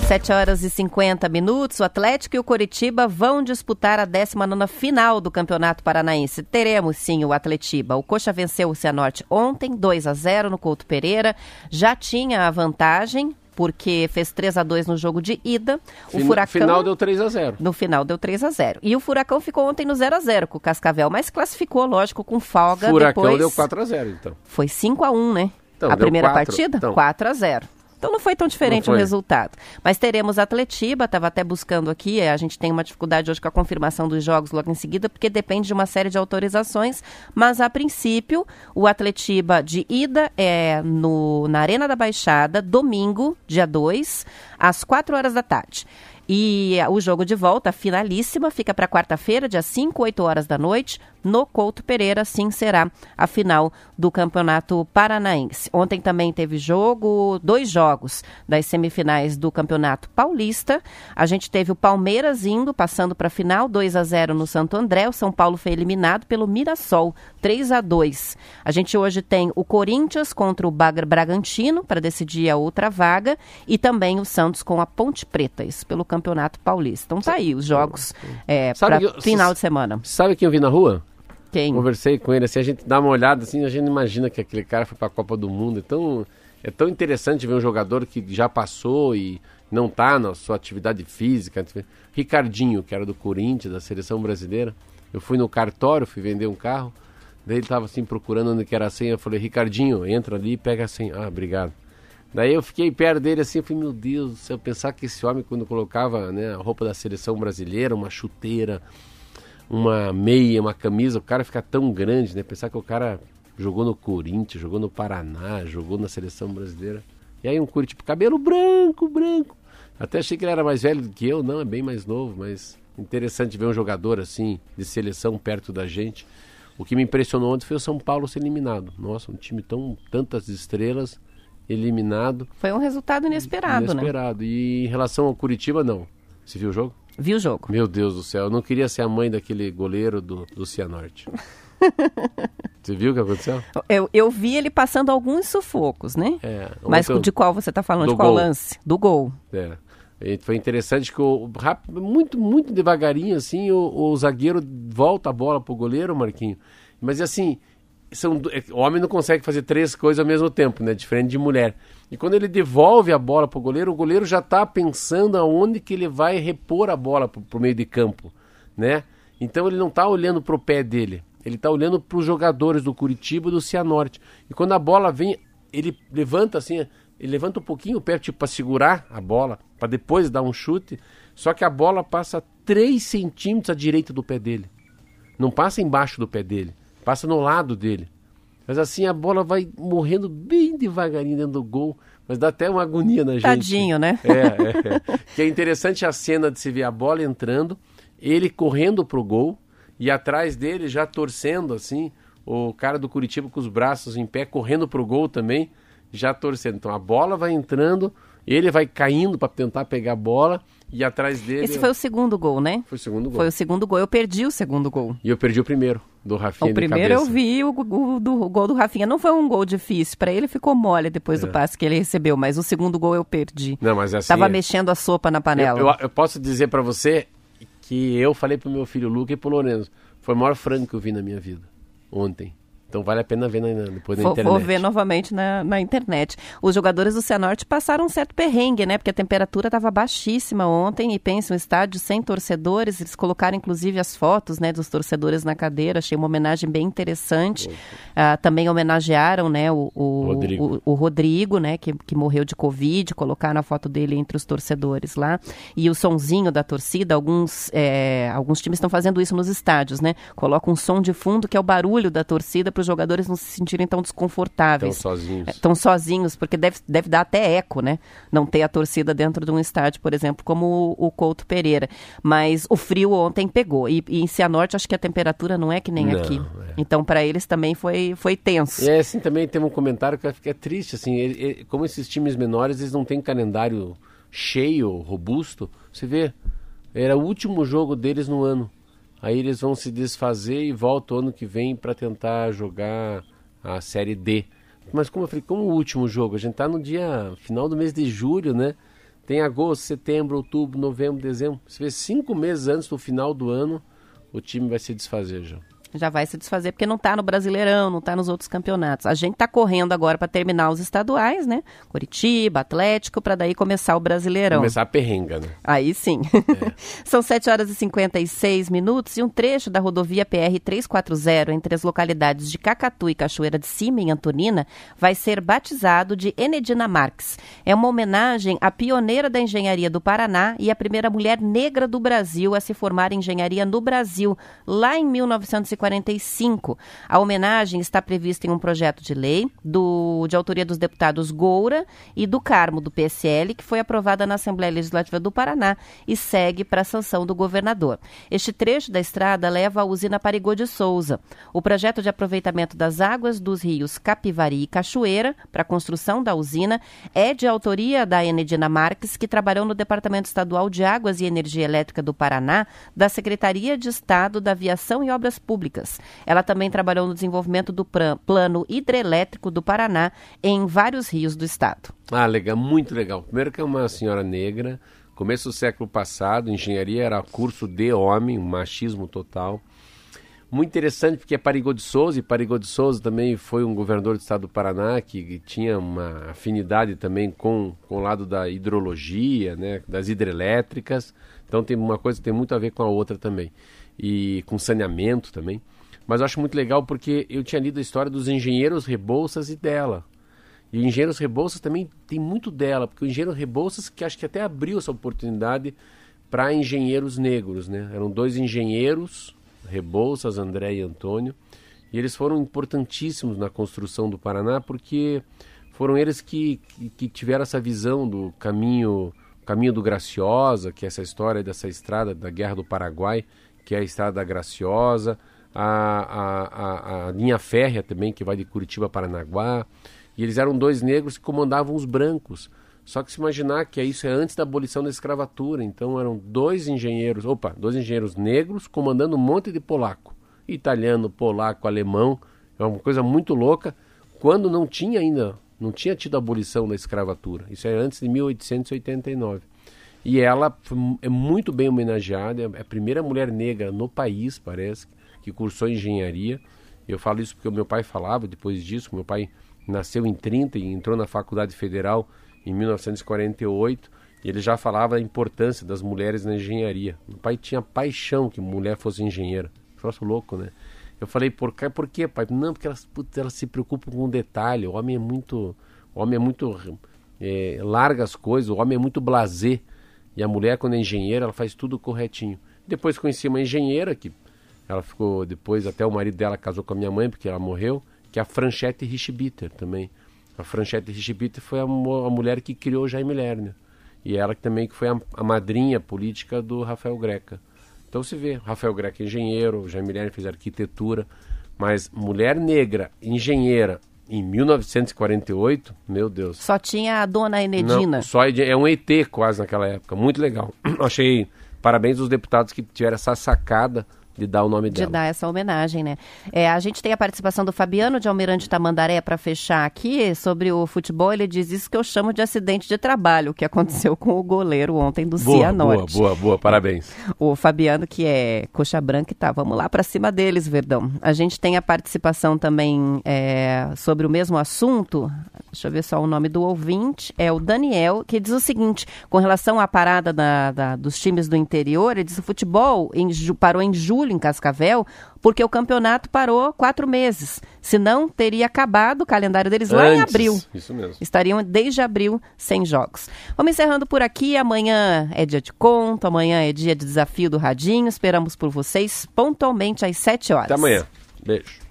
7 horas e 50 minutos. O Atlético e o Coritiba vão disputar a 19 final do Campeonato Paranaense. Teremos sim o Atletiba. O Coxa venceu o Cianorte ontem, 2 a 0 no Couto Pereira. Já tinha a vantagem, porque fez 3 a 2 no jogo de ida. O Furacão final deu 3 a 0. No final deu 3 a 0. E o Furacão ficou ontem no 0 a 0 com o Cascavel, mas classificou, lógico, com folga Furacão depois. deu 4 a 0, então. Foi 5 a 1, né? Então, a primeira quatro, partida, então. 4 a 0. Então não foi tão diferente o resultado. Mas teremos Atletiba, estava até buscando aqui, é, a gente tem uma dificuldade hoje com a confirmação dos jogos logo em seguida, porque depende de uma série de autorizações, mas a princípio o Atletiba de ida é no, na Arena da Baixada, domingo, dia 2, às 4 horas da tarde. E o jogo de volta, finalíssima, fica para quarta-feira, dia 5, 8 horas da noite, no Couto Pereira, sim será a final do Campeonato Paranaense. Ontem também teve jogo, dois jogos das semifinais do Campeonato Paulista. A gente teve o Palmeiras indo, passando para a final, 2 a 0 no Santo André. O São Paulo foi eliminado pelo Mirassol, 3 a 2. A gente hoje tem o Corinthians contra o Bragantino para decidir a outra vaga e também o Santos com a Ponte Preta, isso pelo Campeonato Paulista. Então tá aí os jogos é, para final de semana. Sabe quem eu vi na rua? Quem? Conversei com ele, assim, a gente dá uma olhada, assim, a gente imagina que aquele cara foi para a Copa do Mundo. Então, é tão interessante ver um jogador que já passou e não está na sua atividade física. Ricardinho, que era do Corinthians, da seleção brasileira. Eu fui no cartório, fui vender um carro. Daí ele estava assim procurando onde que era a senha. Eu falei, Ricardinho, entra ali e pega a senha. Ah, obrigado. Daí eu fiquei perto dele assim, eu falei, meu Deus do céu, pensar que esse homem, quando colocava né, a roupa da seleção brasileira, uma chuteira, uma meia, uma camisa, o cara fica tão grande, né? Pensar que o cara jogou no Corinthians, jogou no Paraná, jogou na seleção brasileira. E aí um Curitiba, cabelo branco, branco. Até achei que ele era mais velho do que eu, não, é bem mais novo, mas interessante ver um jogador assim, de seleção perto da gente. O que me impressionou ontem foi o São Paulo ser eliminado. Nossa, um time tão tantas estrelas eliminado. Foi um resultado inesperado, inesperado. né? Inesperado. E em relação ao Curitiba, não. Você viu o jogo? Vi o jogo. Meu Deus do céu, eu não queria ser a mãe daquele goleiro do, do Cianorte. você viu o que aconteceu? Eu, eu vi ele passando alguns sufocos, né? É, Mas de qual você está falando? De qual gol. lance? Do gol. É. E foi interessante que o, muito, muito devagarinho, assim, o, o zagueiro volta a bola pro goleiro, Marquinho. Mas assim, são, é, o homem não consegue fazer três coisas ao mesmo tempo, né? Diferente de mulher. E quando ele devolve a bola para o goleiro, o goleiro já está pensando aonde que ele vai repor a bola para o meio de campo, né? Então ele não está olhando para o pé dele, ele está olhando para os jogadores do Curitiba e do Cianorte. E quando a bola vem, ele levanta assim, ele levanta um pouquinho o pé, tipo para segurar a bola, para depois dar um chute. Só que a bola passa 3 centímetros à direita do pé dele. Não passa embaixo do pé dele passa no lado dele. Mas assim a bola vai morrendo bem devagarinho dentro do gol, mas dá até uma agonia na gente. Tadinho, né? É, é. Que é interessante a cena de se ver a bola entrando, ele correndo pro gol e atrás dele já torcendo assim, o cara do Curitiba com os braços em pé correndo pro gol também, já torcendo. Então a bola vai entrando, ele vai caindo para tentar pegar a bola e atrás dele. Esse foi o segundo gol, né? Foi o segundo gol. Foi o segundo gol. Eu perdi o segundo gol. E eu perdi o primeiro, do Rafinha. O primeiro eu vi o, o, do, o, gol do Rafinha. Não foi um gol difícil. Para ele ficou mole depois é. do passe que ele recebeu, mas o segundo gol eu perdi. Não, mas assim. Tava mexendo a sopa na panela. Eu, eu, eu posso dizer para você que eu falei pro meu filho Luca e pro Lorenzo. Foi o maior frango que eu vi na minha vida. Ontem. Então vale a pena ver na, depois na vou, internet. Vou ver novamente na, na internet. Os jogadores do Cianorte passaram um certo perrengue, né? Porque a temperatura estava baixíssima ontem e pensa, um estádio sem torcedores. Eles colocaram inclusive as fotos né, dos torcedores na cadeira. Achei uma homenagem bem interessante. Uh, também homenagearam né, o, o, Rodrigo, o, o Rodrigo né, que, que morreu de Covid. Colocaram a foto dele entre os torcedores lá. E o sonzinho da torcida, alguns, é, alguns times estão fazendo isso nos estádios, né? Colocam um som de fundo que é o barulho da torcida para os jogadores não se sentirem tão desconfortáveis. Estão sozinhos. Estão sozinhos, porque deve, deve dar até eco, né? Não ter a torcida dentro de um estádio, por exemplo, como o, o Couto Pereira. Mas o frio ontem pegou. E, e em Cianorte, acho que a temperatura não é que nem não, aqui. É. Então, para eles também foi, foi tenso. E é assim, também tem um comentário que é triste, assim, ele, ele, como esses times menores, eles não têm calendário cheio, robusto, você vê, era o último jogo deles no ano. Aí eles vão se desfazer e voltam ano que vem para tentar jogar a Série D. Mas como eu falei, como o último jogo, a gente está no dia final do mês de julho, né? Tem agosto, setembro, outubro, novembro, dezembro. Você vê cinco meses antes do final do ano, o time vai se desfazer já já vai se desfazer porque não está no Brasileirão, não está nos outros campeonatos. A gente está correndo agora para terminar os estaduais, né? Curitiba, Atlético, para daí começar o Brasileirão. Começar a perrenga, né? Aí sim. É. São 7 horas e 56 minutos e um trecho da rodovia PR 340 entre as localidades de Cacatu e Cachoeira de Cima, em Antonina, vai ser batizado de Enedina Marques. É uma homenagem à pioneira da engenharia do Paraná e à primeira mulher negra do Brasil a se formar em engenharia no Brasil, lá em 1940 1945. A homenagem está prevista em um projeto de lei do, de autoria dos deputados Goura e do Carmo, do PSL, que foi aprovada na Assembleia Legislativa do Paraná e segue para a sanção do governador. Este trecho da estrada leva à usina Parigô de Souza. O projeto de aproveitamento das águas dos rios Capivari e Cachoeira para a construção da usina é de autoria da Enedina Marques, que trabalhou no Departamento Estadual de Águas e Energia Elétrica do Paraná, da Secretaria de Estado da Aviação e Obras Públicas. Ela também trabalhou no desenvolvimento do Plano Hidrelétrico do Paraná em vários rios do estado. Ah, legal, muito legal. Primeiro que é uma senhora negra, começo do século passado, engenharia era curso de homem, machismo total. Muito interessante porque é Parigô de Souza, e Parigô de Souza também foi um governador do estado do Paraná que, que tinha uma afinidade também com, com o lado da hidrologia, né, das hidrelétricas. Então tem uma coisa que tem muito a ver com a outra também. E com saneamento também. Mas eu acho muito legal porque eu tinha lido a história dos engenheiros Rebouças e dela. E o Engenheiros Rebouças também tem muito dela, porque o Engenheiro Rebouças que acho que até abriu essa oportunidade para engenheiros negros, né? Eram dois engenheiros Rebouças, André e Antônio. E eles foram importantíssimos na construção do Paraná porque foram eles que, que, que tiveram essa visão do caminho, caminho do Graciosa, que é essa história dessa estrada da Guerra do Paraguai, que é a estrada da Graciosa, a, a, a, a linha férrea também, que vai de Curitiba a Paranaguá. E eles eram dois negros que comandavam os brancos. Só que se imaginar que isso é antes da abolição da escravatura, então eram dois engenheiros, opa, dois engenheiros negros comandando um monte de polaco, italiano, polaco, alemão, é uma coisa muito louca, quando não tinha ainda, não tinha tido a abolição da escravatura. Isso é antes de 1889. E ela é muito bem homenageada, é a primeira mulher negra no país, parece, que cursou engenharia. Eu falo isso porque o meu pai falava depois disso, meu pai nasceu em 30 e entrou na Faculdade Federal em 1948, e ele já falava da importância das mulheres na engenharia. O pai tinha paixão que mulher fosse engenheira. Troço louco, né? Eu falei, por, quê, por quê, pai? Não, porque elas, putz, elas se preocupam com o detalhe. O homem é muito. O homem é muito. É, larga as coisas, o homem é muito blazer. E a mulher, quando é engenheira, ela faz tudo corretinho. Depois conheci uma engenheira que ela ficou. Depois, até o marido dela casou com a minha mãe, porque ela morreu, que é a Franchette Richbitter também. A Franchette Richibita foi a, a, mulher que criou Jaime Lerner. E ela também que foi a, a, madrinha política do Rafael Greca. Então se vê, Rafael Greca é engenheiro, Jaime Lerner fez arquitetura, mas mulher negra, engenheira, em 1948, meu Deus. Só tinha a dona Enedina. Não, só é um ET quase naquela época, muito legal. Achei parabéns aos deputados que tiveram essa sacada de dar o nome de dela. De dar essa homenagem, né? É, a gente tem a participação do Fabiano de Almirante Tamandaré para fechar aqui sobre o futebol. Ele diz isso que eu chamo de acidente de trabalho, que aconteceu com o goleiro ontem do boa, Cianorte. Boa, boa, boa, parabéns. O Fabiano, que é coxa branca e tá, vamos lá para cima deles, Verdão. A gente tem a participação também é, sobre o mesmo assunto. Deixa eu ver só o nome do ouvinte. É o Daniel, que diz o seguinte, com relação à parada da, da, dos times do interior, ele diz o futebol em, parou em julho julho em Cascavel, porque o campeonato parou quatro meses. se não teria acabado o calendário deles Antes, lá em abril. Isso mesmo. Estariam desde abril sem jogos. Vamos encerrando por aqui. Amanhã é dia de conto, amanhã é dia de desafio do Radinho. Esperamos por vocês pontualmente às sete horas. Até amanhã. Beijo.